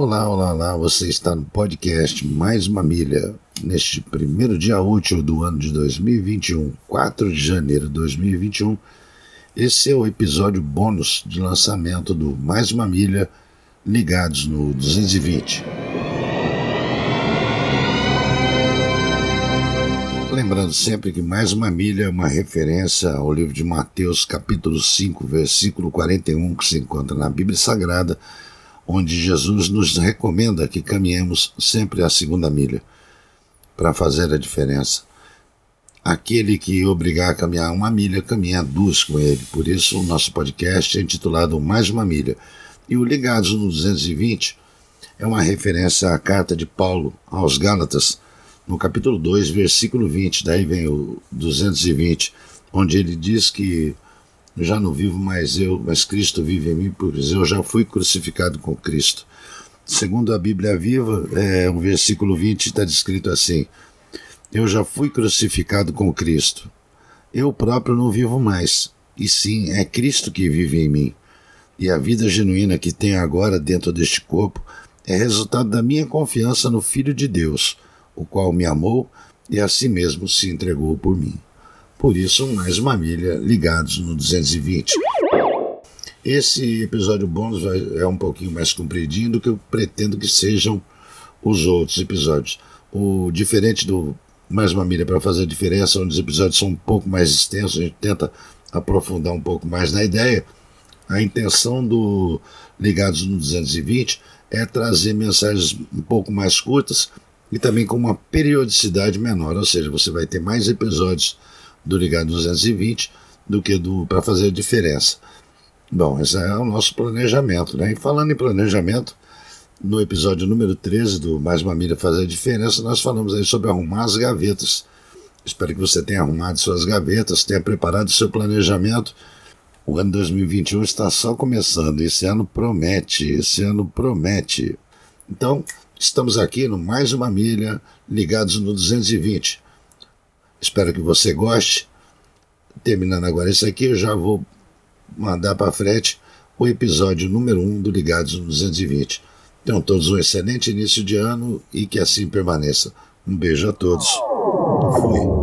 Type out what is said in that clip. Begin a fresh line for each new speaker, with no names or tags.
Olá, olá, olá, você está no podcast Mais uma Milha, neste primeiro dia útil do ano de 2021, 4 de janeiro de 2021. Esse é o episódio bônus de lançamento do Mais uma Milha, ligados no 220. Lembrando sempre que Mais uma Milha é uma referência ao livro de Mateus, capítulo 5, versículo 41, que se encontra na Bíblia Sagrada onde Jesus nos recomenda que caminhemos sempre a segunda milha para fazer a diferença. Aquele que obrigar a caminhar uma milha, caminha duas com ele. Por isso, o nosso podcast é intitulado Mais uma Milha. E o Ligados no 220 é uma referência à carta de Paulo aos Gálatas, no capítulo 2, versículo 20. Daí vem o 220, onde ele diz que já não vivo mais eu, mas Cristo vive em mim, pois eu já fui crucificado com Cristo. Segundo a Bíblia Viva, é, o versículo 20 está descrito assim: Eu já fui crucificado com Cristo. Eu próprio não vivo mais, e sim é Cristo que vive em mim. E a vida genuína que tenho agora dentro deste corpo é resultado da minha confiança no Filho de Deus, o qual me amou e a si mesmo se entregou por mim. Por isso, mais uma milha ligados no 220. Esse episódio bônus é um pouquinho mais compridinho do que eu pretendo que sejam os outros episódios. O diferente do mais uma milha para fazer a diferença, onde os episódios são um pouco mais extensos, a gente tenta aprofundar um pouco mais na ideia. A intenção do Ligados no 220 é trazer mensagens um pouco mais curtas e também com uma periodicidade menor, ou seja, você vai ter mais episódios do ligado 220 do que do para fazer diferença. Bom, esse é o nosso planejamento, né? E falando em planejamento, no episódio número 13 do Mais uma Milha Fazer Diferença, nós falamos aí sobre arrumar as gavetas. Espero que você tenha arrumado suas gavetas, tenha preparado seu planejamento. O ano 2021 está só começando, esse ano promete, esse ano promete. Então, estamos aqui no Mais uma Milha, ligados no 220. Espero que você goste. Terminando agora isso aqui, eu já vou mandar para frente o episódio número 1 um do Ligados no 220. Tenham todos um excelente início de ano e que assim permaneça. Um beijo a todos. Fui.